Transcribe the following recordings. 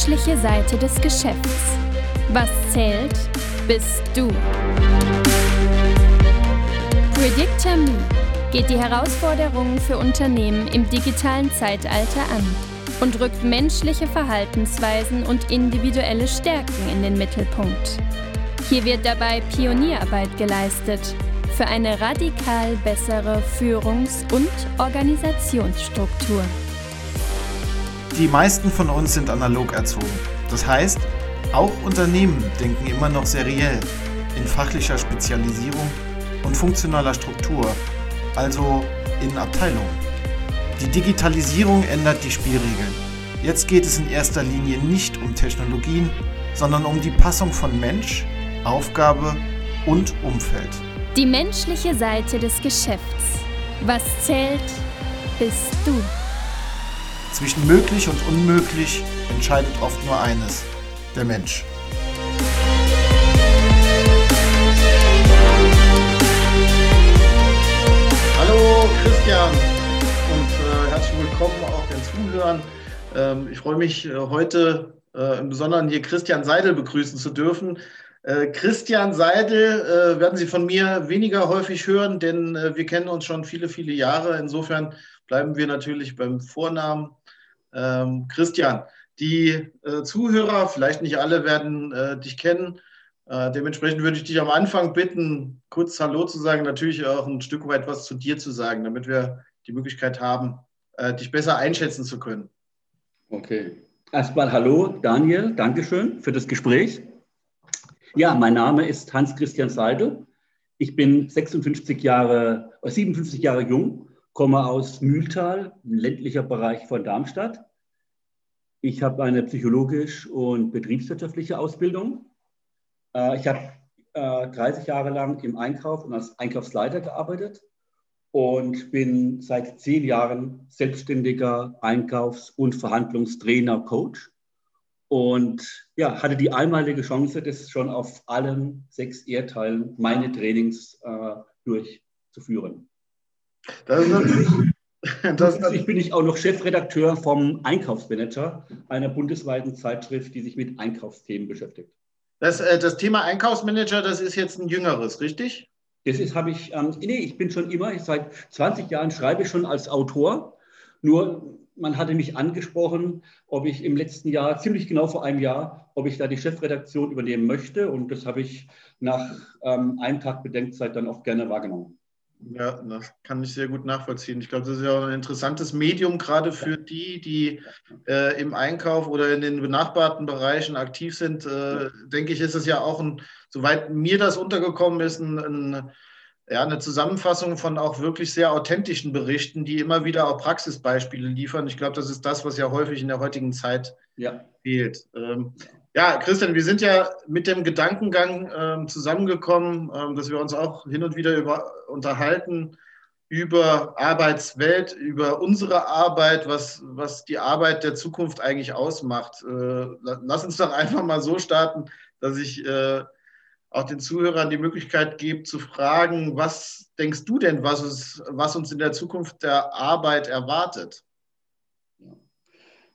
menschliche Seite des Geschäfts. Was zählt, bist du. Predictor geht die Herausforderungen für Unternehmen im digitalen Zeitalter an und rückt menschliche Verhaltensweisen und individuelle Stärken in den Mittelpunkt. Hier wird dabei Pionierarbeit geleistet für eine radikal bessere Führungs- und Organisationsstruktur. Die meisten von uns sind analog erzogen. Das heißt, auch Unternehmen denken immer noch seriell, in fachlicher Spezialisierung und funktionaler Struktur, also in Abteilungen. Die Digitalisierung ändert die Spielregeln. Jetzt geht es in erster Linie nicht um Technologien, sondern um die Passung von Mensch, Aufgabe und Umfeld. Die menschliche Seite des Geschäfts. Was zählt, bist du. Zwischen möglich und unmöglich entscheidet oft nur eines, der Mensch. Hallo Christian und äh, herzlich willkommen auch den Zuhörern. Ähm, ich freue mich äh, heute äh, im Besonderen hier Christian Seidel begrüßen zu dürfen. Äh, Christian Seidel äh, werden Sie von mir weniger häufig hören, denn wir kennen uns schon viele, viele Jahre. Insofern bleiben wir natürlich beim Vornamen. Ähm, Christian, die äh, Zuhörer, vielleicht nicht alle, werden äh, dich kennen. Äh, dementsprechend würde ich dich am Anfang bitten, kurz Hallo zu sagen, natürlich auch ein Stück weit was zu dir zu sagen, damit wir die Möglichkeit haben, äh, dich besser einschätzen zu können. Okay. Erstmal Hallo, Daniel. Dankeschön für das Gespräch. Ja, mein Name ist Hans-Christian Seidel. Ich bin 56 Jahre, 57 äh, Jahre jung, komme aus Mühltal, ein ländlicher Bereich von Darmstadt ich habe eine psychologisch und betriebswirtschaftliche Ausbildung. Äh, ich habe 30 äh, Jahre lang im Einkauf und als Einkaufsleiter gearbeitet und bin seit zehn Jahren selbstständiger Einkaufs- und Verhandlungstrainer, Coach. Und ja, hatte die einmalige Chance, das schon auf allen sechs Erdteilen meine Trainings äh, durchzuführen. Das ist natürlich ich bin ich auch noch Chefredakteur vom Einkaufsmanager, einer bundesweiten Zeitschrift, die sich mit Einkaufsthemen beschäftigt. Das, äh, das Thema Einkaufsmanager, das ist jetzt ein jüngeres, richtig? Das ist, habe ich, ähm, nee, ich bin schon immer, ich, seit 20 Jahren schreibe ich schon als Autor. Nur man hatte mich angesprochen, ob ich im letzten Jahr, ziemlich genau vor einem Jahr, ob ich da die Chefredaktion übernehmen möchte. Und das habe ich nach ähm, einem Tag Bedenkzeit dann auch gerne wahrgenommen. Ja, das kann ich sehr gut nachvollziehen. Ich glaube, das ist ja auch ein interessantes Medium, gerade für die, die äh, im Einkauf oder in den benachbarten Bereichen aktiv sind. Äh, denke ich, ist es ja auch ein, soweit mir das untergekommen ist, ein, ein, ja, eine Zusammenfassung von auch wirklich sehr authentischen Berichten, die immer wieder auch Praxisbeispiele liefern. Ich glaube, das ist das, was ja häufig in der heutigen Zeit ja. fehlt. Ähm, ja, Christian, wir sind ja mit dem Gedankengang ähm, zusammengekommen, ähm, dass wir uns auch hin und wieder über, unterhalten über Arbeitswelt, über unsere Arbeit, was, was die Arbeit der Zukunft eigentlich ausmacht. Äh, lass uns doch einfach mal so starten, dass ich äh, auch den Zuhörern die Möglichkeit gebe zu fragen, was denkst du denn, was, es, was uns in der Zukunft der Arbeit erwartet?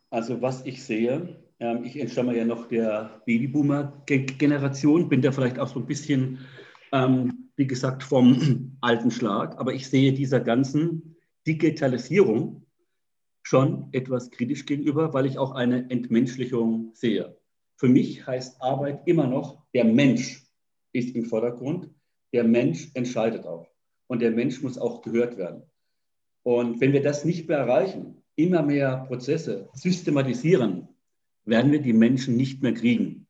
Also was ich sehe, ähm, ich entstamme ja noch der Babyboomer-Generation, bin da vielleicht auch so ein bisschen, ähm, wie gesagt, vom alten Schlag. Aber ich sehe dieser ganzen Digitalisierung schon etwas kritisch gegenüber, weil ich auch eine Entmenschlichung sehe. Für mich heißt Arbeit immer noch, der Mensch ist im Vordergrund, der Mensch entscheidet auch. Und der Mensch muss auch gehört werden. Und wenn wir das nicht mehr erreichen, immer mehr Prozesse systematisieren, werden wir die Menschen nicht mehr kriegen.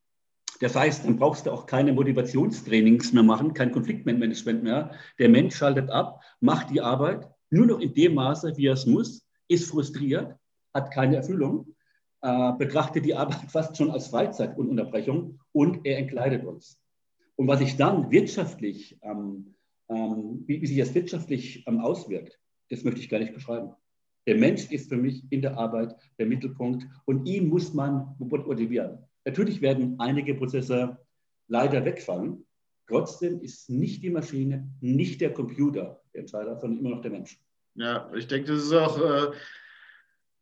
Das heißt, dann brauchst du auch keine Motivationstrainings mehr machen, kein Konfliktmanagement mehr. Der Mensch schaltet ab, macht die Arbeit nur noch in dem Maße, wie er es muss, ist frustriert, hat keine Erfüllung, äh, betrachtet die Arbeit fast schon als Freizeit und Unterbrechung und er entkleidet uns. Und was sich dann wirtschaftlich, ähm, ähm, wie, wie, sich das wirtschaftlich ähm, auswirkt, das möchte ich gar nicht beschreiben. Der Mensch ist für mich in der Arbeit der Mittelpunkt und ihn muss man motivieren. Natürlich werden einige Prozesse leider wegfallen. Trotzdem ist nicht die Maschine, nicht der Computer der Entscheider, sondern immer noch der Mensch. Ja, ich denke, das ist auch äh,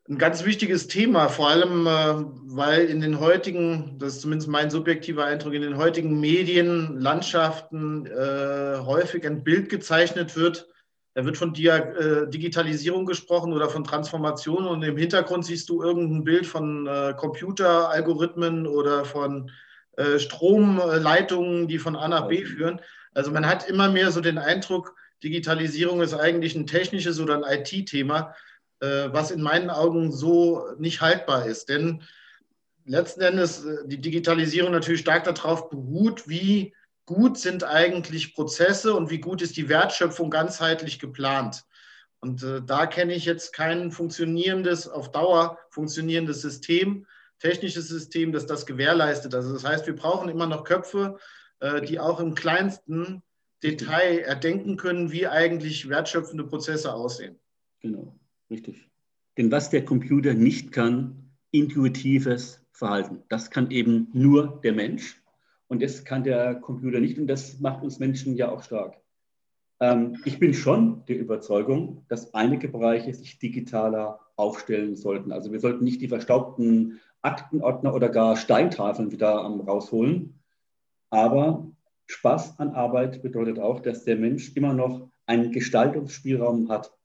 ein ganz wichtiges Thema, vor allem äh, weil in den heutigen, das ist zumindest mein subjektiver Eindruck, in den heutigen Medienlandschaften äh, häufig ein Bild gezeichnet wird. Da wird von Dia äh, Digitalisierung gesprochen oder von Transformation und im Hintergrund siehst du irgendein Bild von äh, Computeralgorithmen oder von äh, Stromleitungen, die von A nach B führen. Also man hat immer mehr so den Eindruck, Digitalisierung ist eigentlich ein technisches oder ein IT-Thema. Äh, was in meinen Augen so nicht haltbar ist. Denn letzten Endes äh, die Digitalisierung natürlich stark darauf beruht, wie gut sind eigentlich Prozesse und wie gut ist die Wertschöpfung ganzheitlich geplant. Und äh, da kenne ich jetzt kein funktionierendes, auf Dauer funktionierendes System, technisches System, das das gewährleistet. Also das heißt, wir brauchen immer noch Köpfe, äh, die auch im kleinsten Detail erdenken können, wie eigentlich wertschöpfende Prozesse aussehen. Genau. Richtig. Denn was der Computer nicht kann, intuitives Verhalten. Das kann eben nur der Mensch. Und das kann der Computer nicht. Und das macht uns Menschen ja auch stark. Ähm, ich bin schon der Überzeugung, dass einige Bereiche sich digitaler aufstellen sollten. Also wir sollten nicht die verstaubten Aktenordner oder gar Steintafeln wieder ähm, rausholen. Aber Spaß an Arbeit bedeutet auch, dass der Mensch immer noch einen Gestaltungsspielraum hat.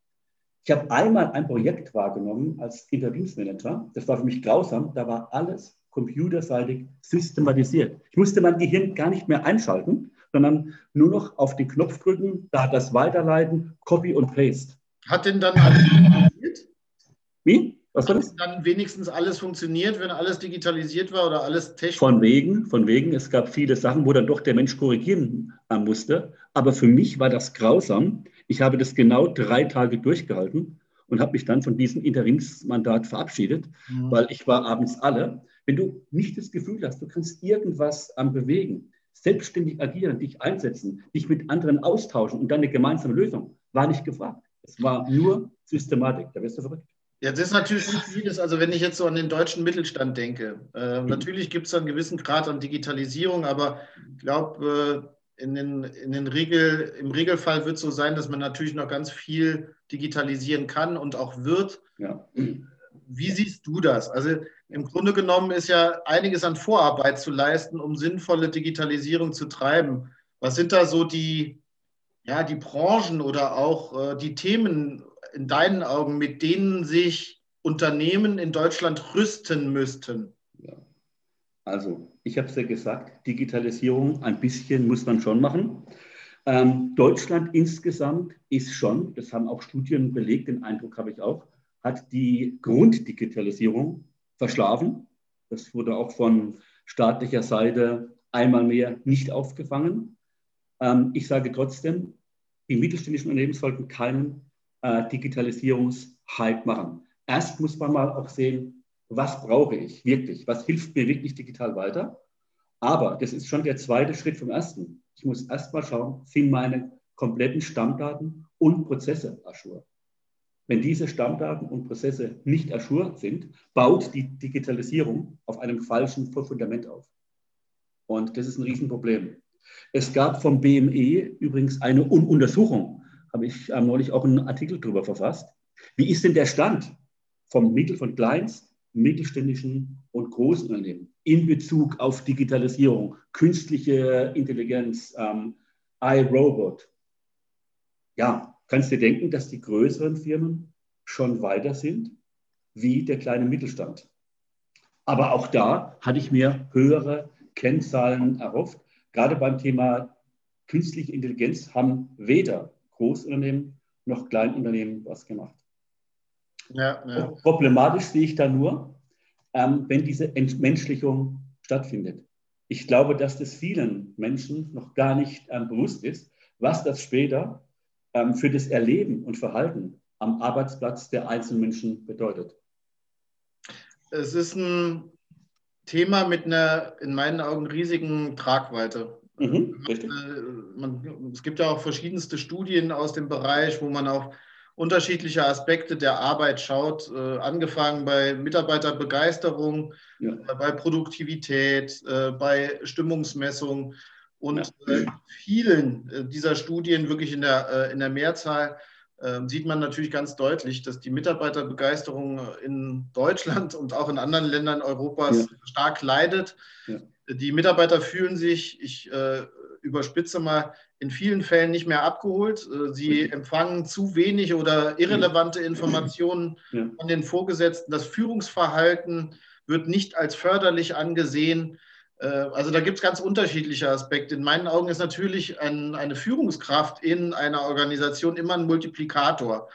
Ich habe einmal ein Projekt wahrgenommen als Interimsmanager. Das war für mich grausam. Da war alles computerseitig systematisiert. Ich musste mein Gehirn gar nicht mehr einschalten, sondern nur noch auf den Knopf drücken, da das Weiterleiten, Copy und Paste. Hat denn dann alles funktioniert? Wie? Was war das? Hat dann wenigstens alles funktioniert, wenn alles digitalisiert war oder alles technisch? Von wegen, von wegen. Es gab viele Sachen, wo dann doch der Mensch korrigieren musste. Aber für mich war das grausam. Ich habe das genau drei Tage durchgehalten und habe mich dann von diesem Interimsmandat verabschiedet, mhm. weil ich war abends alle. Wenn du nicht das Gefühl hast, du kannst irgendwas am Bewegen, selbstständig agieren, dich einsetzen, dich mit anderen austauschen und dann eine gemeinsame Lösung, war nicht gefragt. Es war nur Systematik. Da wirst du verrückt. Ja, das ist natürlich vieles. Also wenn ich jetzt so an den deutschen Mittelstand denke, äh, natürlich gibt es einen gewissen Grad an Digitalisierung, aber ich glaube, äh, in den, in den Regel, im Regelfall wird es so sein, dass man natürlich noch ganz viel digitalisieren kann und auch wird. Ja. Wie siehst du das? Also im Grunde genommen ist ja einiges an Vorarbeit zu leisten, um sinnvolle Digitalisierung zu treiben. Was sind da so die, ja, die Branchen oder auch äh, die Themen in deinen Augen, mit denen sich Unternehmen in Deutschland rüsten müssten? Ja. Also, ich habe es ja gesagt, Digitalisierung ein bisschen muss man schon machen. Ähm, Deutschland insgesamt ist schon, das haben auch Studien belegt, den Eindruck habe ich auch, hat die Grunddigitalisierung verschlafen. Das wurde auch von staatlicher Seite einmal mehr nicht aufgefangen. Ähm, ich sage trotzdem, die mittelständischen Unternehmen sollten keinen äh, Digitalisierungshype machen. Erst muss man mal auch sehen, was brauche ich wirklich, was hilft mir wirklich digital weiter. Aber das ist schon der zweite Schritt vom ersten. Ich muss erst mal schauen, sind meine kompletten Stammdaten und Prozesse Aschur. Wenn diese Stammdaten und Prozesse nicht Aschur sind, baut die Digitalisierung auf einem falschen Fundament auf. Und das ist ein Riesenproblem. Es gab vom BME übrigens eine Untersuchung, habe ich neulich auch einen Artikel darüber verfasst. Wie ist denn der Stand vom Mittel von Kleinst mittelständischen und großen Unternehmen in Bezug auf Digitalisierung, künstliche Intelligenz, ähm, iRobot. Ja, kannst du dir denken, dass die größeren Firmen schon weiter sind wie der kleine Mittelstand. Aber auch da hatte ich mir höhere Kennzahlen erhofft. Gerade beim Thema künstliche Intelligenz haben weder Großunternehmen noch Kleinunternehmen was gemacht. Ja, ja. Problematisch sehe ich da nur, ähm, wenn diese Entmenschlichung stattfindet. Ich glaube, dass das vielen Menschen noch gar nicht ähm, bewusst ist, was das später für das Erleben und Verhalten am Arbeitsplatz der einzelnen Menschen bedeutet. Es ist ein Thema mit einer in meinen Augen riesigen Tragweite. Mhm, man, man, es gibt ja auch verschiedenste Studien aus dem Bereich, wo man auch unterschiedliche Aspekte der Arbeit schaut, äh, angefangen bei Mitarbeiterbegeisterung, ja. äh, bei Produktivität, äh, bei Stimmungsmessung und. Äh, vielen äh, dieser Studien, wirklich in der, äh, in der Mehrzahl, ähm, sieht man natürlich ganz deutlich, dass die Mitarbeiterbegeisterung in Deutschland und auch in anderen Ländern Europas ja. stark leidet. Ja. Die Mitarbeiter fühlen sich, ich äh, überspitze mal, in vielen Fällen nicht mehr abgeholt. Äh, sie empfangen zu wenig oder irrelevante Informationen ja. von den Vorgesetzten. Das Führungsverhalten wird nicht als förderlich angesehen. Äh, also da gibt es ganz unterschiedliche Aspekte. In meinen Augen ist natürlich ein, eine Führungskraft in einer Organisation immer ein Multiplikator.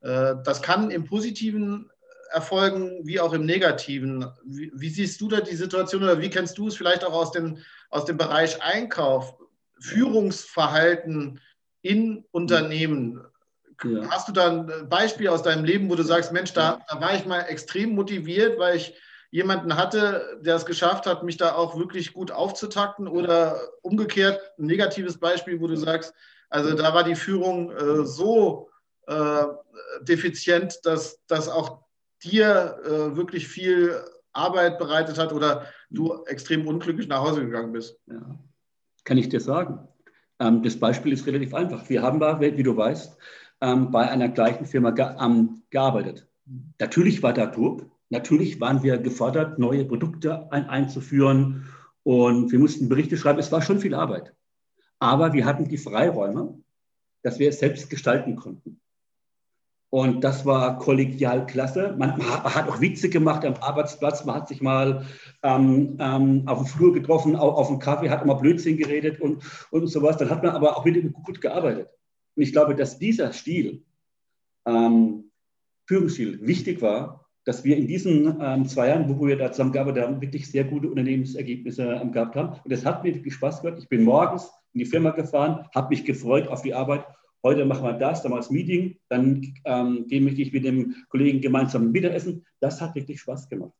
Äh, das kann im Positiven erfolgen wie auch im Negativen. Wie, wie, siehst du da die Situation oder wie kennst du es vielleicht auch aus dem, aus dem Bereich Einkauf, Führungsverhalten in Unternehmen? Ja. Hast du da ein Beispiel aus deinem Leben, wo du sagst, Mensch, da, da war ich mal extrem motiviert, weil ich jemanden hatte, der es geschafft hat, mich da auch wirklich gut aufzutakten oder umgekehrt ein negatives Beispiel, wo du sagst, also da war die Führung äh, so äh, defizient, dass das auch dir äh, wirklich viel Arbeit bereitet hat oder du extrem unglücklich nach Hause gegangen bist? Ja. Kann ich dir sagen. Ähm, das Beispiel ist relativ einfach. Wir haben, wie du weißt, ähm, bei einer gleichen Firma ge ähm, gearbeitet. Natürlich war da Druck, Natürlich waren wir gefordert, neue Produkte ein, einzuführen und wir mussten Berichte schreiben. Es war schon viel Arbeit. Aber wir hatten die Freiräume, dass wir es selbst gestalten konnten. Und das war kollegial klasse. Man, man hat auch Witze gemacht am Arbeitsplatz. Man hat sich mal ähm, ähm, auf dem Flur getroffen, auf, auf dem Kaffee, hat immer Blödsinn geredet und, und sowas. Dann hat man aber auch wieder gut gearbeitet. Und ich glaube, dass dieser Stil, ähm, Führungsstil, wichtig war, dass wir in diesen ähm, zwei Jahren, wo wir da zusammengearbeitet haben, wirklich sehr gute Unternehmensergebnisse ähm, gehabt haben. Und es hat mir wirklich Spaß gemacht. Ich bin morgens in die Firma gefahren, habe mich gefreut auf die Arbeit. Heute machen wir das, dann mal das Meeting, dann ähm, gehe ich mit dem Kollegen gemeinsam Mittagessen. Das hat wirklich Spaß gemacht.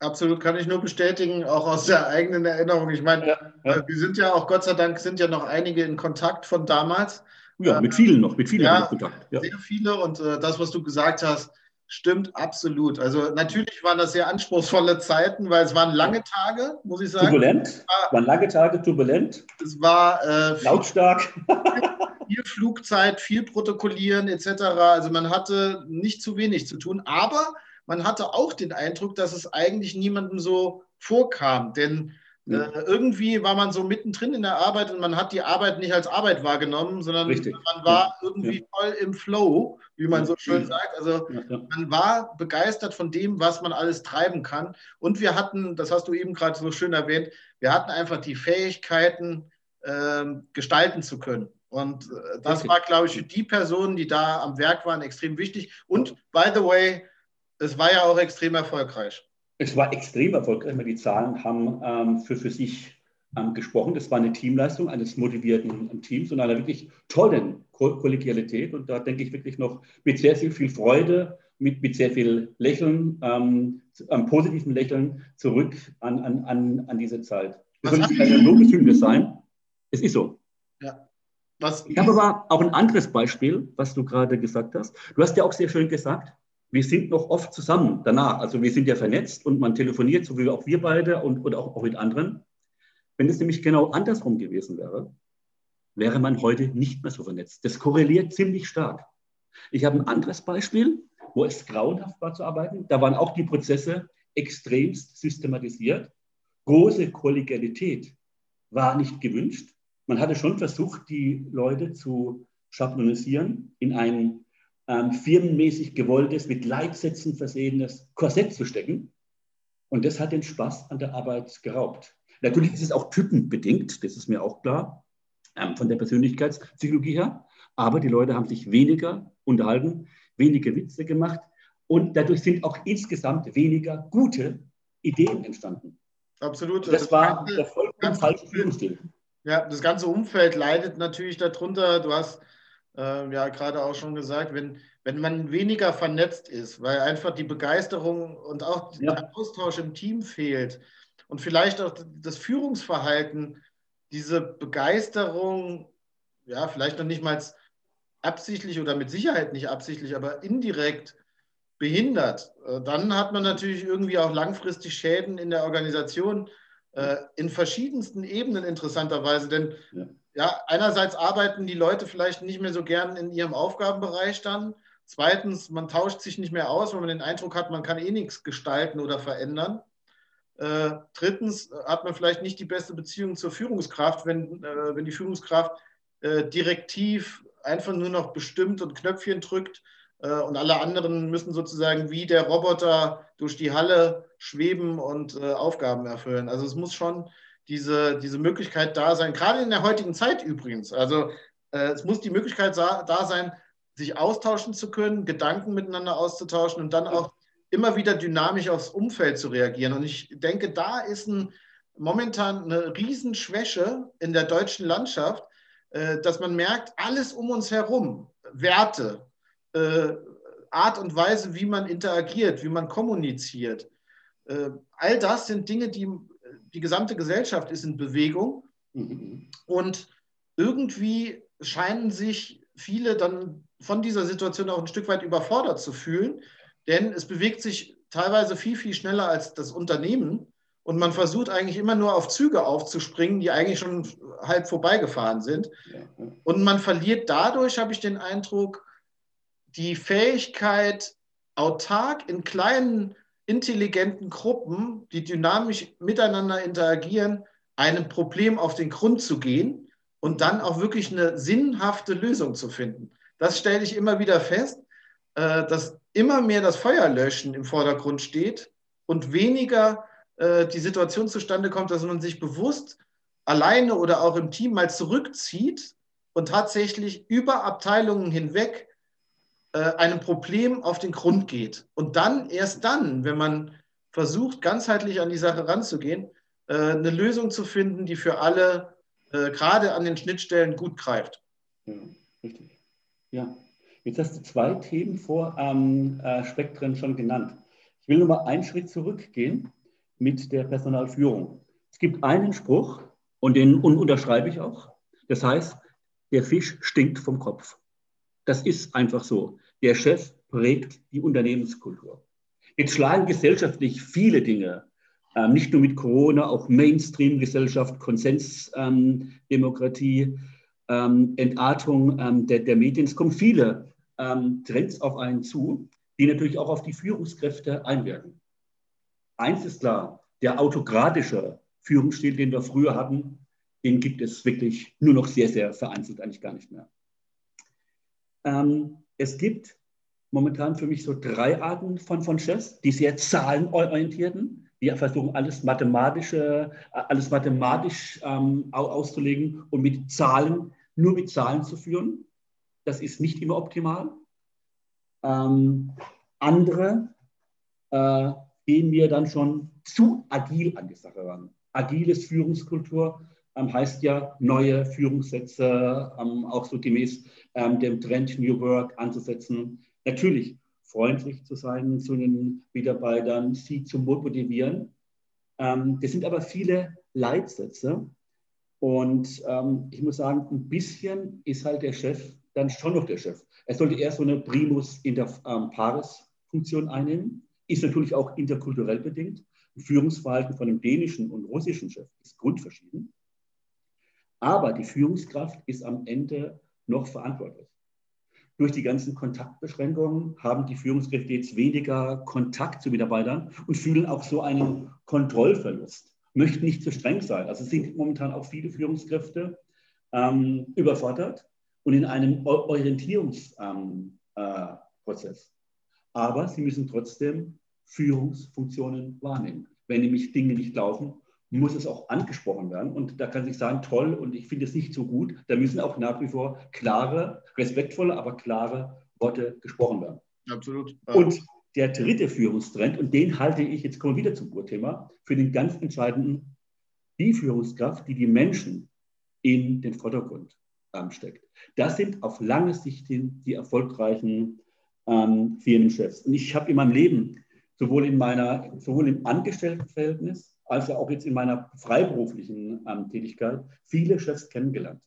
Absolut, kann ich nur bestätigen, auch aus der eigenen Erinnerung. Ich meine, ja, ja. Äh, wir sind ja auch, Gott sei Dank, sind ja noch einige in Kontakt von damals. Ja, mit vielen noch, mit vielen ja, Kontakt. Ja. Sehr viele und äh, das, was du gesagt hast, Stimmt, absolut. Also natürlich waren das sehr anspruchsvolle Zeiten, weil es waren lange Tage, muss ich sagen. Turbulent, es war, waren lange Tage turbulent. Es war äh, lautstark. Viel, Flugzeit, viel Protokollieren etc. Also man hatte nicht zu wenig zu tun, aber man hatte auch den Eindruck, dass es eigentlich niemandem so vorkam, denn äh, irgendwie war man so mittendrin in der Arbeit und man hat die Arbeit nicht als Arbeit wahrgenommen, sondern Richtig. man war ja. irgendwie ja. voll im Flow, wie man so schön sagt. Also man war begeistert von dem, was man alles treiben kann. Und wir hatten, das hast du eben gerade so schön erwähnt, wir hatten einfach die Fähigkeiten, äh, gestalten zu können. Und äh, das okay. war, glaube ich, für die Personen, die da am Werk waren, extrem wichtig. Und by the way, es war ja auch extrem erfolgreich. Es war extrem erfolgreich, die Zahlen haben ähm, für, für sich ähm, gesprochen. Das war eine Teamleistung eines motivierten Teams und einer wirklich tollen Ko Kollegialität. Und da denke ich wirklich noch mit sehr, sehr viel Freude, mit, mit sehr viel Lächeln, ähm, ähm, positiven Lächeln zurück an, an, an, an diese Zeit. Das soll nicht eine Lobeshymne sein. Es ist so. Ja. Was ich habe aber auch ein anderes Beispiel, was du gerade gesagt hast. Du hast ja auch sehr schön gesagt, wir sind noch oft zusammen danach. Also wir sind ja vernetzt und man telefoniert, so wie auch wir beide und, und auch, auch mit anderen. Wenn es nämlich genau andersrum gewesen wäre, wäre man heute nicht mehr so vernetzt. Das korreliert ziemlich stark. Ich habe ein anderes Beispiel, wo es grauenhaft war zu arbeiten. Da waren auch die Prozesse extremst systematisiert. Große Kollegialität war nicht gewünscht. Man hatte schon versucht, die Leute zu schablonisieren in ein ähm, firmenmäßig gewolltes, mit Leitsätzen versehenes Korsett zu stecken. Und das hat den Spaß an der Arbeit geraubt. Natürlich ist es auch typenbedingt, das ist mir auch klar, ähm, von der Persönlichkeitspsychologie her. Aber die Leute haben sich weniger unterhalten, weniger Witze gemacht und dadurch sind auch insgesamt weniger gute Ideen entstanden. Absolut. Das, das war der vollkommen falsche Führungsstil. Ja, das ganze Umfeld leidet natürlich darunter. Du hast äh, ja gerade auch schon gesagt, wenn, wenn man weniger vernetzt ist, weil einfach die Begeisterung und auch ja. der Austausch im Team fehlt und vielleicht auch das Führungsverhalten, diese Begeisterung, ja, vielleicht noch nicht mal absichtlich oder mit Sicherheit nicht absichtlich, aber indirekt behindert, äh, dann hat man natürlich irgendwie auch langfristig Schäden in der Organisation äh, in verschiedensten Ebenen interessanterweise, denn ja ja, einerseits arbeiten die Leute vielleicht nicht mehr so gern in ihrem Aufgabenbereich dann. Zweitens, man tauscht sich nicht mehr aus, weil man den Eindruck hat, man kann eh nichts gestalten oder verändern. Äh, drittens hat man vielleicht nicht die beste Beziehung zur Führungskraft, wenn, äh, wenn die Führungskraft äh, direktiv einfach nur noch bestimmt und Knöpfchen drückt äh, und alle anderen müssen sozusagen wie der Roboter durch die Halle schweben und äh, Aufgaben erfüllen. Also es muss schon diese, diese Möglichkeit da sein, gerade in der heutigen Zeit übrigens. Also äh, es muss die Möglichkeit da sein, sich austauschen zu können, Gedanken miteinander auszutauschen und dann auch immer wieder dynamisch aufs Umfeld zu reagieren. Und ich denke, da ist ein, momentan eine Riesenschwäche in der deutschen Landschaft, äh, dass man merkt, alles um uns herum, Werte, äh, Art und Weise, wie man interagiert, wie man kommuniziert, äh, all das sind Dinge, die die gesamte Gesellschaft ist in Bewegung. Mhm. Und irgendwie scheinen sich viele dann von dieser Situation auch ein Stück weit überfordert zu fühlen, denn es bewegt sich teilweise viel, viel schneller als das Unternehmen. Und man versucht eigentlich immer nur auf Züge aufzuspringen, die eigentlich schon halb vorbeigefahren sind. Und man verliert dadurch, habe ich den Eindruck, die Fähigkeit, autark in kleinen, intelligenten Gruppen, die dynamisch miteinander interagieren, einem Problem auf den Grund zu gehen und dann auch wirklich eine sinnhafte Lösung zu finden. Das stelle ich immer wieder fest, äh, dass immer mehr das Feuerlöschen im Vordergrund steht und weniger äh, die Situation zustande kommt, dass man sich bewusst alleine oder auch im Team mal zurückzieht und tatsächlich über Abteilungen hinweg äh, einem Problem auf den Grund geht. Und dann, erst dann, wenn man versucht, ganzheitlich an die Sache ranzugehen, äh, eine Lösung zu finden, die für alle äh, gerade an den Schnittstellen gut greift. Ja, richtig. Ja. Jetzt hast du zwei Themen vor ähm, äh, Spektren schon genannt. Ich will nur mal einen Schritt zurückgehen mit der Personalführung. Es gibt einen Spruch, und den unterschreibe ich auch. Das heißt, der Fisch stinkt vom Kopf. Das ist einfach so. Der Chef prägt die Unternehmenskultur. Jetzt schlagen gesellschaftlich viele Dinge, ähm, nicht nur mit Corona, auch Mainstream-Gesellschaft, Konsensdemokratie, ähm, Entartung ähm, der, der, Medien. Es kommen viele ähm, Trends auf einen zu, die natürlich auch auf die Führungskräfte einwirken. Eins ist klar, der autokratische Führungsstil, den wir früher hatten, den gibt es wirklich nur noch sehr, sehr vereinzelt, eigentlich gar nicht mehr. Ähm, es gibt momentan für mich so drei Arten von, von Chefs, die sehr zahlenorientierten, die versuchen, alles mathematische, alles mathematisch ähm, auszulegen und mit Zahlen, nur mit Zahlen zu führen. Das ist nicht immer optimal. Ähm, andere äh, gehen wir dann schon zu agil an die Sache ran. Agiles Führungskultur ähm, heißt ja, neue Führungssätze ähm, auch so gemäß ähm, dem Trend New Work anzusetzen. Natürlich freundlich zu sein zu den Mitarbeitern, sie zu motivieren. Ähm, das sind aber viele Leitsätze. Und ähm, ich muss sagen, ein bisschen ist halt der Chef dann schon noch der Chef. Er sollte eher so eine Primus inter ähm, pares Funktion einnehmen. Ist natürlich auch interkulturell bedingt. Führungsverhalten von einem dänischen und russischen Chef ist grundverschieden. Aber die Führungskraft ist am Ende noch verantwortlich. Durch die ganzen Kontaktbeschränkungen haben die Führungskräfte jetzt weniger Kontakt zu Mitarbeitern und fühlen auch so einen Kontrollverlust, möchten nicht zu streng sein. Also sind momentan auch viele Führungskräfte ähm, überfordert und in einem Orientierungsprozess. Ähm, äh, Aber sie müssen trotzdem Führungsfunktionen wahrnehmen. Wenn nämlich Dinge nicht laufen, muss es auch angesprochen werden. Und da kann sich sagen, toll, und ich finde es nicht so gut. Da müssen auch nach wie vor klare, respektvolle, aber klare Worte gesprochen werden. Absolut. Und der dritte Führungstrend, und den halte ich, jetzt kommen wir wieder zum Urthema, für den ganz entscheidenden, die Führungskraft, die die Menschen in den Vordergrund ähm, steckt. Das sind auf lange Sicht hin die erfolgreichen ähm, Firmenchefs. Und ich habe in meinem Leben sowohl in meiner, sowohl im Angestelltenverhältnis als auch jetzt in meiner freiberuflichen ähm, Tätigkeit viele Chefs kennengelernt.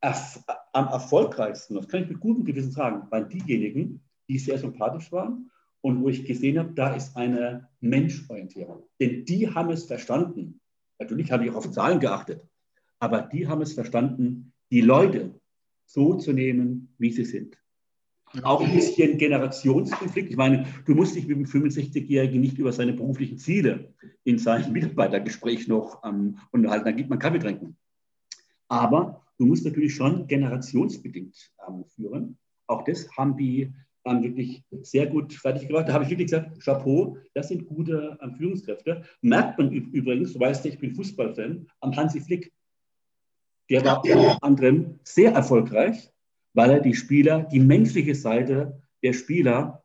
Erf am erfolgreichsten, das kann ich mit gutem Gewissen sagen, waren diejenigen, die sehr sympathisch waren und wo ich gesehen habe, da ist eine Menschorientierung. Denn die haben es verstanden. Natürlich habe ich auch auf Zahlen geachtet, aber die haben es verstanden, die Leute so zu nehmen, wie sie sind. Auch ein bisschen Generationskonflikt. Ich meine, du musst dich mit dem 65-Jährigen nicht über seine beruflichen Ziele in seinem Mitarbeitergespräch noch ähm, unterhalten. Da gibt man Kaffee trinken. Aber du musst natürlich schon generationsbedingt ähm, führen. Auch das haben die ähm, wirklich sehr gut fertig gemacht. Da habe ich wirklich gesagt, Chapeau, das sind gute ähm, Führungskräfte. Merkt man übrigens, du weißt ja, ich bin Fußballfan, am Hansi Flick. Der war unter anderem sehr erfolgreich weil er die Spieler, die menschliche Seite der Spieler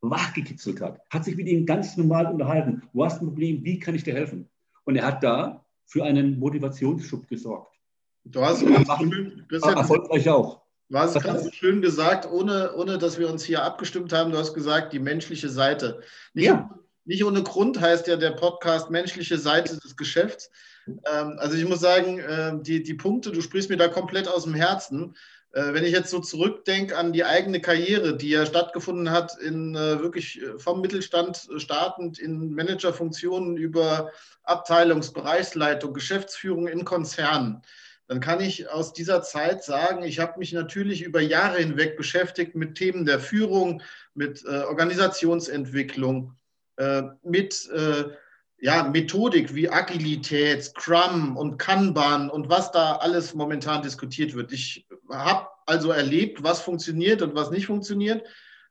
wachgekitzelt hat. Hat sich mit ihnen ganz normal unterhalten. Wo hast du ein Problem? Wie kann ich dir helfen? Und er hat da für einen Motivationsschub gesorgt. Du hast ganz schön, Christian, erfolgreich auch. Du hast ganz schön gesagt, ohne, ohne dass wir uns hier abgestimmt haben, du hast gesagt, die menschliche Seite. Nicht, ja. nicht ohne Grund heißt ja der Podcast menschliche Seite des Geschäfts. Ähm, also ich muss sagen, äh, die, die Punkte, du sprichst mir da komplett aus dem Herzen. Äh, wenn ich jetzt so zurückdenke an die eigene Karriere, die ja stattgefunden hat, in äh, wirklich äh, vom Mittelstand startend in Managerfunktionen über Abteilungsbereichsleitung, Geschäftsführung in Konzernen, dann kann ich aus dieser Zeit sagen, ich habe mich natürlich über Jahre hinweg beschäftigt mit Themen der Führung, mit Organisationsentwicklung, mit ja, Methodik wie Agilität, Scrum und Kanban und was da alles momentan diskutiert wird. Ich habe also erlebt, was funktioniert und was nicht funktioniert.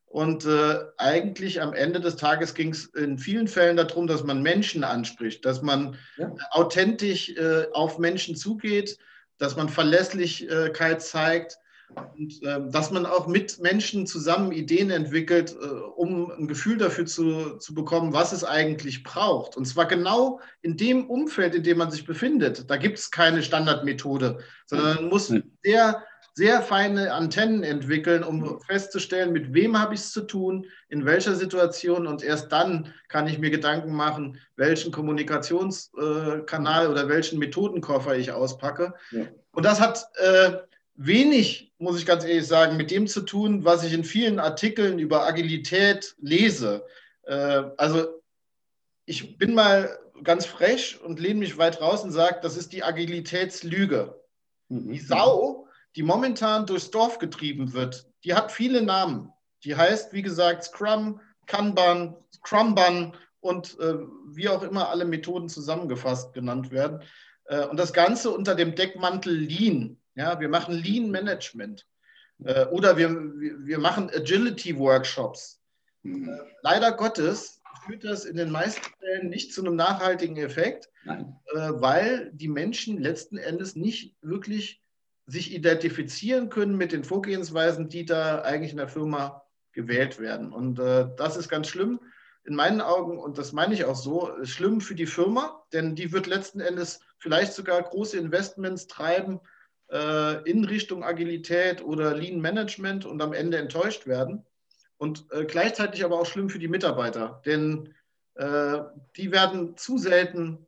Und äh, eigentlich am Ende des Tages ging es in vielen Fällen darum, dass man Menschen anspricht, dass man ja. authentisch äh, auf Menschen zugeht, dass man Verlässlichkeit zeigt und äh, dass man auch mit Menschen zusammen Ideen entwickelt, äh, um ein Gefühl dafür zu, zu bekommen, was es eigentlich braucht. Und zwar genau in dem Umfeld, in dem man sich befindet. Da gibt es keine Standardmethode, sondern man muss sehr, sehr feine Antennen entwickeln, um festzustellen, mit wem habe ich es zu tun, in welcher Situation. Und erst dann kann ich mir Gedanken machen, welchen Kommunikationskanal äh, oder welchen Methodenkoffer ich auspacke. Ja. Und das hat äh, wenig, muss ich ganz ehrlich sagen, mit dem zu tun, was ich in vielen Artikeln über Agilität lese. Äh, also ich bin mal ganz frech und lehne mich weit raus und sage, das ist die Agilitätslüge. Mhm. Die Sau, die momentan durchs Dorf getrieben wird, die hat viele Namen. Die heißt, wie gesagt, Scrum, Kanban, Scrumban und äh, wie auch immer alle Methoden zusammengefasst genannt werden. Äh, und das Ganze unter dem Deckmantel Lean. Ja, wir machen Lean Management äh, oder wir, wir machen Agility Workshops. Mhm. Äh, leider Gottes führt das in den meisten Fällen nicht zu einem nachhaltigen Effekt, äh, weil die Menschen letzten Endes nicht wirklich sich identifizieren können mit den Vorgehensweisen, die da eigentlich in der Firma gewählt werden. Und äh, das ist ganz schlimm in meinen Augen, und das meine ich auch so, schlimm für die Firma, denn die wird letzten Endes vielleicht sogar große Investments treiben, äh, in Richtung Agilität oder Lean Management und am Ende enttäuscht werden. Und äh, gleichzeitig aber auch schlimm für die Mitarbeiter, denn äh, die werden zu selten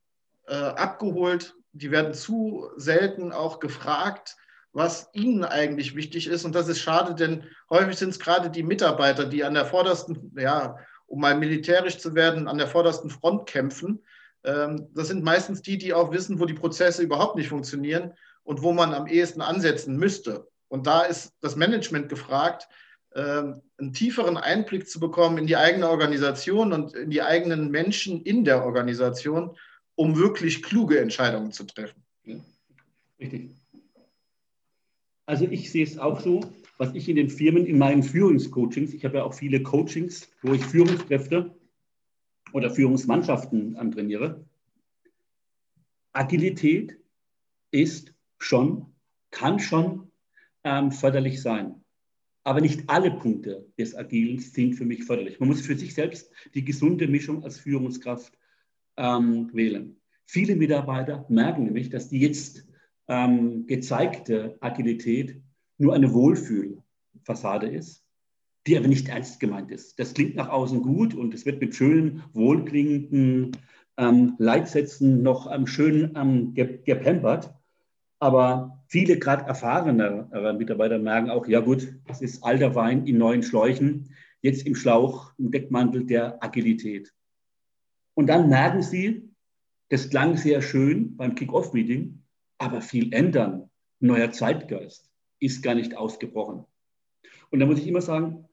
äh, abgeholt, die werden zu selten auch gefragt, was ihnen eigentlich wichtig ist. Und das ist schade, denn häufig sind es gerade die Mitarbeiter, die an der vordersten, ja, um mal militärisch zu werden, an der vordersten Front kämpfen. Ähm, das sind meistens die, die auch wissen, wo die Prozesse überhaupt nicht funktionieren und wo man am ehesten ansetzen müsste. Und da ist das Management gefragt, ähm, einen tieferen Einblick zu bekommen in die eigene Organisation und in die eigenen Menschen in der Organisation, um wirklich kluge Entscheidungen zu treffen. Richtig. Also ich sehe es auch so, was ich in den Firmen, in meinen Führungscoachings, ich habe ja auch viele Coachings, wo ich Führungskräfte oder Führungsmannschaften trainiere. Agilität ist schon, kann schon ähm, förderlich sein. Aber nicht alle Punkte des Agilens sind für mich förderlich. Man muss für sich selbst die gesunde Mischung als Führungskraft ähm, wählen. Viele Mitarbeiter merken nämlich, dass die jetzt ähm, gezeigte Agilität nur eine Wohlfühlfassade ist, die aber nicht ernst gemeint ist. Das klingt nach außen gut und es wird mit schönen, wohlklingenden ähm, Leitsätzen noch ähm, schön ähm, gepampert. Aber viele, gerade erfahrene Mitarbeiter, merken auch, ja gut, es ist alter Wein in neuen Schläuchen, jetzt im Schlauch, im Deckmantel der Agilität. Und dann merken sie, das klang sehr schön beim Kick-Off-Meeting, aber viel ändern, neuer Zeitgeist ist gar nicht ausgebrochen. Und da muss ich immer sagen,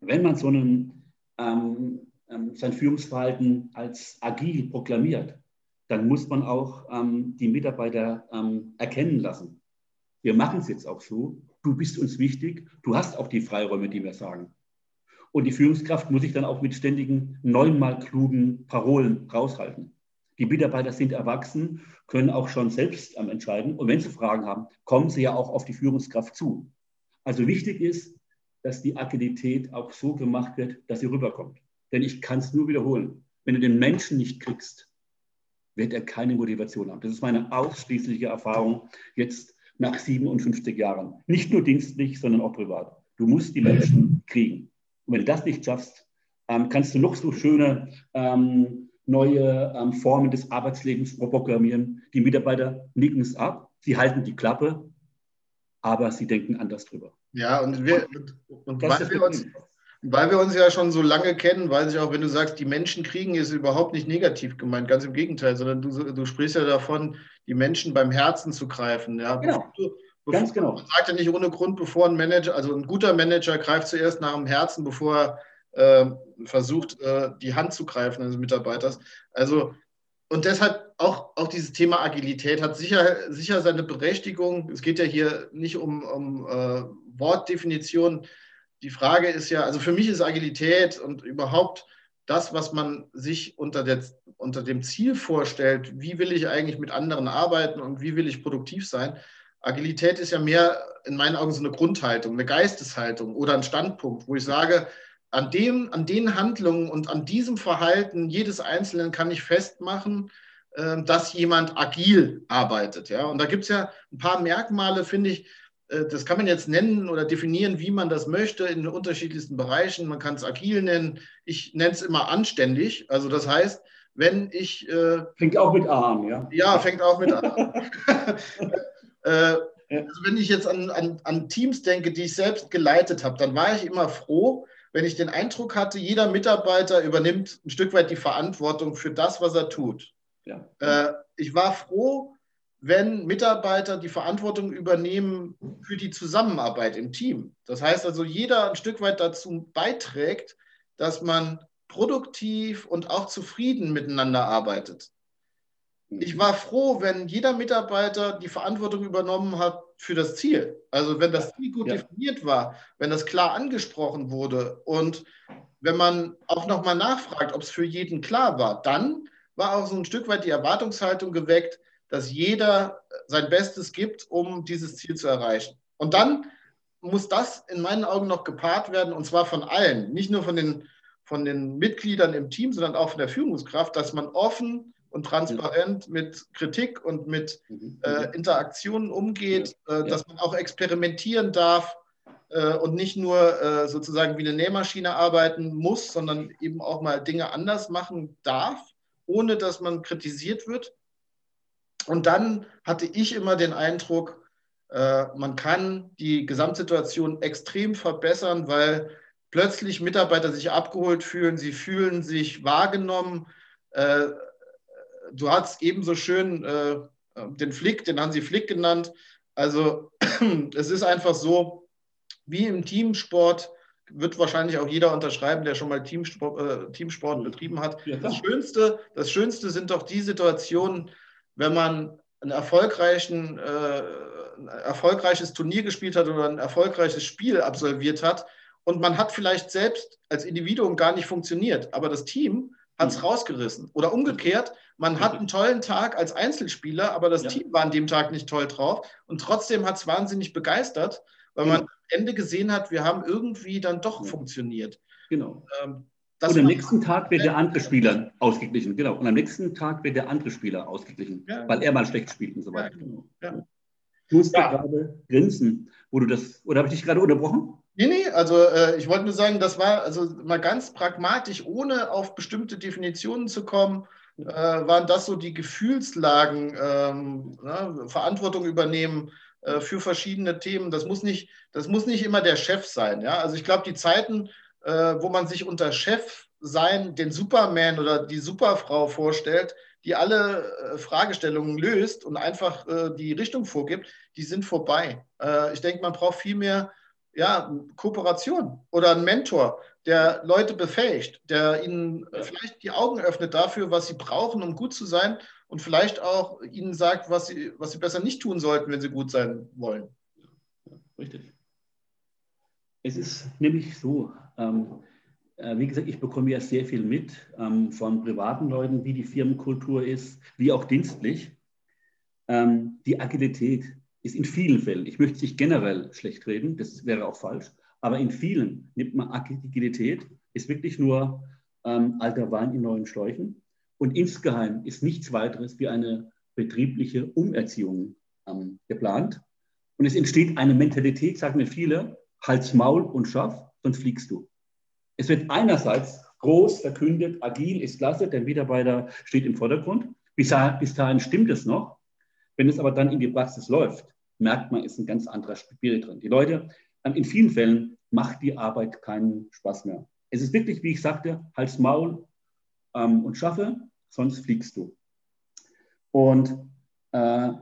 wenn man so einen, ähm, ähm, sein Führungsverhalten als agil proklamiert, dann muss man auch ähm, die Mitarbeiter ähm, erkennen lassen. Wir machen es jetzt auch so. Du bist uns wichtig. Du hast auch die Freiräume, die wir sagen. Und die Führungskraft muss sich dann auch mit ständigen, neunmal klugen Parolen raushalten. Die Mitarbeiter sind erwachsen, können auch schon selbst entscheiden. Und wenn sie Fragen haben, kommen sie ja auch auf die Führungskraft zu. Also wichtig ist, dass die Agilität auch so gemacht wird, dass sie rüberkommt. Denn ich kann es nur wiederholen. Wenn du den Menschen nicht kriegst, wird er keine Motivation haben. Das ist meine ausschließliche Erfahrung jetzt nach 57 Jahren. Nicht nur dienstlich, sondern auch privat. Du musst die Menschen kriegen. Und wenn du das nicht schaffst, ähm, kannst du noch so schöne ähm, neue ähm, Formen des Arbeitslebens programmieren. Die Mitarbeiter nicken es ab, sie halten die Klappe, aber sie denken anders drüber. Ja, und, wir, und weil, wir uns, weil wir uns ja schon so lange kennen, weiß ich auch, wenn du sagst, die Menschen kriegen, ist überhaupt nicht negativ gemeint, ganz im Gegenteil, sondern du, du sprichst ja davon, die Menschen beim Herzen zu greifen. Ja, genau. Bevor, Ganz genau. Man sagt ja nicht ohne Grund, bevor ein Manager, also ein guter Manager greift zuerst nach dem Herzen, bevor er äh, versucht, äh, die Hand zu greifen eines Mitarbeiters. Also und deshalb auch, auch dieses Thema Agilität hat sicher, sicher seine Berechtigung. Es geht ja hier nicht um, um äh, Wortdefinition. Die Frage ist ja, also für mich ist Agilität und überhaupt das, was man sich unter, der, unter dem Ziel vorstellt, wie will ich eigentlich mit anderen arbeiten und wie will ich produktiv sein. Agilität ist ja mehr in meinen Augen so eine Grundhaltung, eine Geisteshaltung oder ein Standpunkt, wo ich sage, an, dem, an den Handlungen und an diesem Verhalten jedes Einzelnen kann ich festmachen, äh, dass jemand agil arbeitet. Ja? Und da gibt es ja ein paar Merkmale, finde ich, äh, das kann man jetzt nennen oder definieren, wie man das möchte, in den unterschiedlichsten Bereichen. Man kann es agil nennen. Ich nenne es immer anständig. Also das heißt, wenn ich... Äh, fängt auch mit A an, ja? Ja, fängt auch mit A an. äh, also wenn ich jetzt an, an, an Teams denke, die ich selbst geleitet habe, dann war ich immer froh, wenn ich den Eindruck hatte, jeder Mitarbeiter übernimmt ein Stück weit die Verantwortung für das, was er tut. Ja. Äh, ich war froh, wenn Mitarbeiter die Verantwortung übernehmen für die Zusammenarbeit im Team. Das heißt also, jeder ein Stück weit dazu beiträgt, dass man produktiv und auch zufrieden miteinander arbeitet. Ich war froh, wenn jeder Mitarbeiter die Verantwortung übernommen hat für das Ziel. Also wenn das Ziel gut ja. definiert war, wenn das klar angesprochen wurde und wenn man auch nochmal nachfragt, ob es für jeden klar war, dann war auch so ein Stück weit die Erwartungshaltung geweckt, dass jeder sein Bestes gibt, um dieses Ziel zu erreichen. Und dann muss das in meinen Augen noch gepaart werden, und zwar von allen, nicht nur von den, von den Mitgliedern im Team, sondern auch von der Führungskraft, dass man offen und transparent mit Kritik und mit mhm. äh, Interaktionen umgeht, äh, dass man auch experimentieren darf äh, und nicht nur äh, sozusagen wie eine Nähmaschine arbeiten muss, sondern eben auch mal Dinge anders machen darf, ohne dass man kritisiert wird. Und dann hatte ich immer den Eindruck, äh, man kann die Gesamtsituation extrem verbessern, weil plötzlich Mitarbeiter sich abgeholt fühlen, sie fühlen sich wahrgenommen äh, du hast ebenso schön äh, den Flick, den Hansi Flick genannt. Also es ist einfach so, wie im Teamsport wird wahrscheinlich auch jeder unterschreiben, der schon mal Teamsport, äh, Teamsport betrieben hat. Das, Schönste, das Schönste sind doch die Situationen, wenn man ein, erfolgreichen, äh, ein erfolgreiches Turnier gespielt hat oder ein erfolgreiches Spiel absolviert hat und man hat vielleicht selbst als Individuum gar nicht funktioniert, aber das Team hat es mhm. rausgerissen. Oder umgekehrt, man hat einen tollen Tag als Einzelspieler, aber das ja. Team war an dem Tag nicht toll drauf. Und trotzdem hat es wahnsinnig begeistert, weil genau. man am Ende gesehen hat, wir haben irgendwie dann doch ja. funktioniert. Genau. Ähm, und am nächsten Tag wird der andere Spieler ausgeglichen. Genau. Und am nächsten Tag wird der andere Spieler ausgeglichen, ja. weil er mal schlecht spielt und so weiter. Genau. Du musst ja. gerade grinsen, wo du das, oder habe ich dich gerade unterbrochen? Nee, nee, also äh, ich wollte nur sagen, das war also mal ganz pragmatisch, ohne auf bestimmte Definitionen zu kommen, äh, waren das so die Gefühlslagen, ähm, ne, Verantwortung übernehmen äh, für verschiedene Themen. Das muss nicht, das muss nicht immer der Chef sein. Ja? Also ich glaube, die Zeiten, äh, wo man sich unter Chef sein, den Superman oder die Superfrau vorstellt, die alle äh, Fragestellungen löst und einfach äh, die Richtung vorgibt, die sind vorbei. Äh, ich denke, man braucht viel mehr ja, Kooperation oder einen Mentor, der Leute befähigt, der ihnen vielleicht die Augen öffnet dafür, was sie brauchen, um gut zu sein und vielleicht auch ihnen sagt, was sie, was sie besser nicht tun sollten, wenn sie gut sein wollen. Richtig. Es ist nämlich so, ähm, äh, wie gesagt, ich bekomme ja sehr viel mit ähm, von privaten Leuten, wie die Firmenkultur ist, wie auch dienstlich. Ähm, die Agilität ist in vielen Fällen, ich möchte es nicht generell schlecht reden, das wäre auch falsch, aber in vielen nimmt man Agilität, ist wirklich nur ähm, alter Wein in neuen Schläuchen. Und insgeheim ist nichts weiteres wie eine betriebliche Umerziehung ähm, geplant. Und es entsteht eine Mentalität, sagen mir viele, Hals, Maul und schaff, sonst fliegst du. Es wird einerseits groß verkündet, agil ist klasse, der Mitarbeiter steht im Vordergrund. Bis dahin, bis dahin stimmt es noch. Wenn es aber dann in die Praxis läuft, merkt man, ist ein ganz anderer Spirit drin. Die Leute, in vielen Fällen macht die Arbeit keinen Spaß mehr. Es ist wirklich, wie ich sagte, Hals, Maul ähm, und schaffe, sonst fliegst du. Und äh,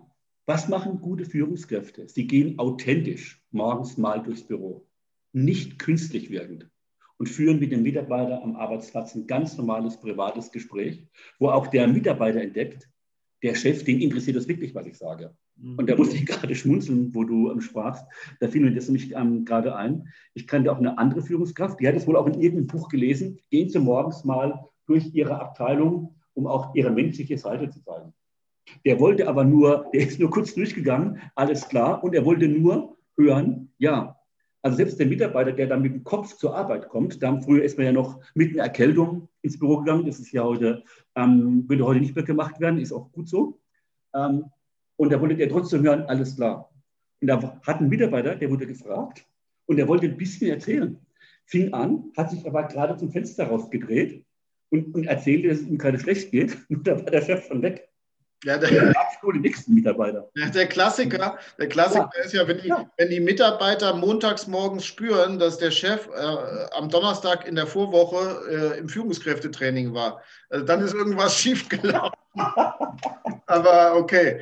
was machen gute Führungskräfte? Sie gehen authentisch morgens mal durchs Büro, nicht künstlich wirkend und führen mit dem Mitarbeiter am Arbeitsplatz ein ganz normales privates Gespräch, wo auch der Mitarbeiter entdeckt, der Chef, den interessiert das wirklich, was ich sage. Mhm. Und da musste ich gerade schmunzeln, wo du ähm, sprachst. Da fiel mir das nämlich ähm, gerade ein. Ich kannte auch eine andere Führungskraft, die hat es wohl auch in irgendeinem Buch gelesen. Gehen Sie morgens mal durch Ihre Abteilung, um auch Ihre menschliche Seite zu zeigen. Der wollte aber nur, der ist nur kurz durchgegangen, alles klar, und er wollte nur hören, ja. Also selbst der Mitarbeiter, der dann mit dem Kopf zur Arbeit kommt, da früher ist man ja noch mit einer Erkältung ins Büro gegangen, das ist ja heute, ähm, würde heute nicht mehr gemacht werden, ist auch gut so. Ähm, und da wollte der trotzdem hören, alles klar. Und da hat ein Mitarbeiter, der wurde gefragt und der wollte ein bisschen erzählen. Fing an, hat sich aber gerade zum Fenster rausgedreht und, und erzählte, dass es ihm gerade schlecht geht. Und da war der Chef schon weg. Ja, der, der den nächsten Mitarbeiter. Ja, der Klassiker, der Klassiker ja. ist ja wenn, die, ja, wenn die Mitarbeiter montags morgens spüren, dass der Chef äh, am Donnerstag in der Vorwoche äh, im Führungskräftetraining war. Also dann ist irgendwas schiefgelaufen. Aber okay.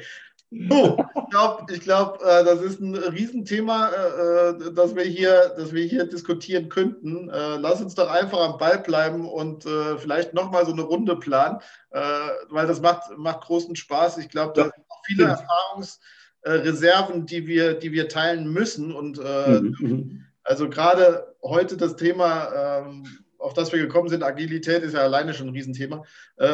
So, ich glaube, ich glaub, äh, das ist ein Riesenthema, äh, äh, das, wir hier, das wir hier diskutieren könnten. Äh, lass uns doch einfach am Ball bleiben und vielleicht nochmal so eine Runde planen, weil das macht, macht großen Spaß. Ich glaube, da sind auch viele Erfahrungsreserven, die wir, die wir teilen müssen. Und mhm, mhm. also gerade heute das Thema, ähm, auf das wir gekommen sind, Agilität ist ja alleine schon ein Riesenthema.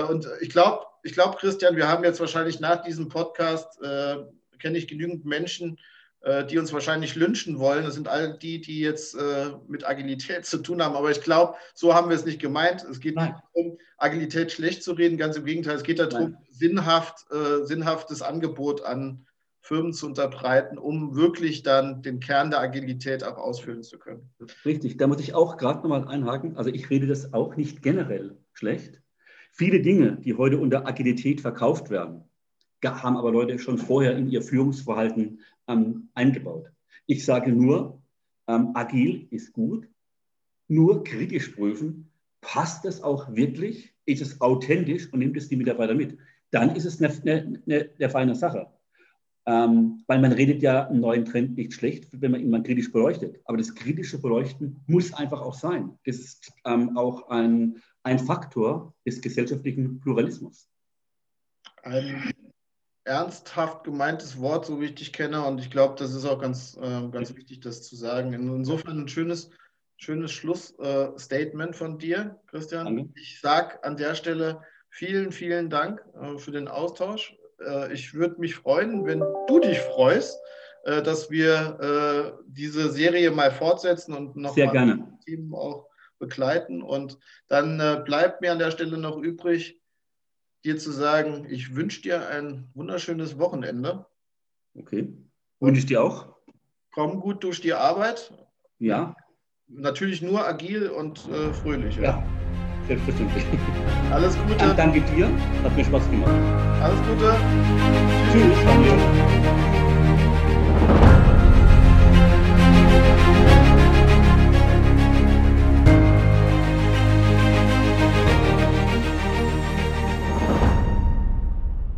und ich glaube, ich glaube, Christian, wir haben jetzt wahrscheinlich nach diesem Podcast, äh, kenne ich genügend Menschen, äh, die uns wahrscheinlich lynchen wollen. Das sind all die, die jetzt äh, mit Agilität zu tun haben. Aber ich glaube, so haben wir es nicht gemeint. Es geht Nein. nicht darum, Agilität schlecht zu reden. Ganz im Gegenteil, es geht darum, sinnhaft, äh, sinnhaftes Angebot an Firmen zu unterbreiten, um wirklich dann den Kern der Agilität auch ausführen zu können. Richtig, da muss ich auch gerade nochmal einhaken. Also ich rede das auch nicht generell schlecht. Viele Dinge, die heute unter Agilität verkauft werden, haben aber Leute schon vorher in ihr Führungsverhalten ähm, eingebaut. Ich sage nur, ähm, agil ist gut, nur kritisch prüfen, passt es auch wirklich, ist es authentisch und nimmt es die Mitarbeiter mit. Dann ist es eine, eine, eine, eine feine Sache. Ähm, weil man redet ja einen neuen Trend nicht schlecht, wenn man ihn mal kritisch beleuchtet. Aber das kritische Beleuchten muss einfach auch sein. Das ist ähm, auch ein, ein Faktor des gesellschaftlichen Pluralismus. Ein ernsthaft gemeintes Wort, so wie ich dich kenne. Und ich glaube, das ist auch ganz, äh, ganz wichtig, das zu sagen. Insofern ein schönes, schönes Schlussstatement äh, von dir, Christian. Danke. Ich sage an der Stelle vielen, vielen Dank äh, für den Austausch. Äh, ich würde mich freuen, wenn du dich freust, äh, dass wir äh, diese Serie mal fortsetzen und noch Sehr gerne. Themen auch begleiten. Und dann äh, bleibt mir an der Stelle noch übrig, dir zu sagen, ich wünsche dir ein wunderschönes Wochenende. Okay. Wünsche ich dir auch. Komm gut durch die Arbeit. Ja. Natürlich nur agil und äh, fröhlich. Ja, ja selbstverständlich. Alles Gute. Dann danke dir. Hat mir Spaß gemacht. Alles Gute. Tschüss. Tschüss.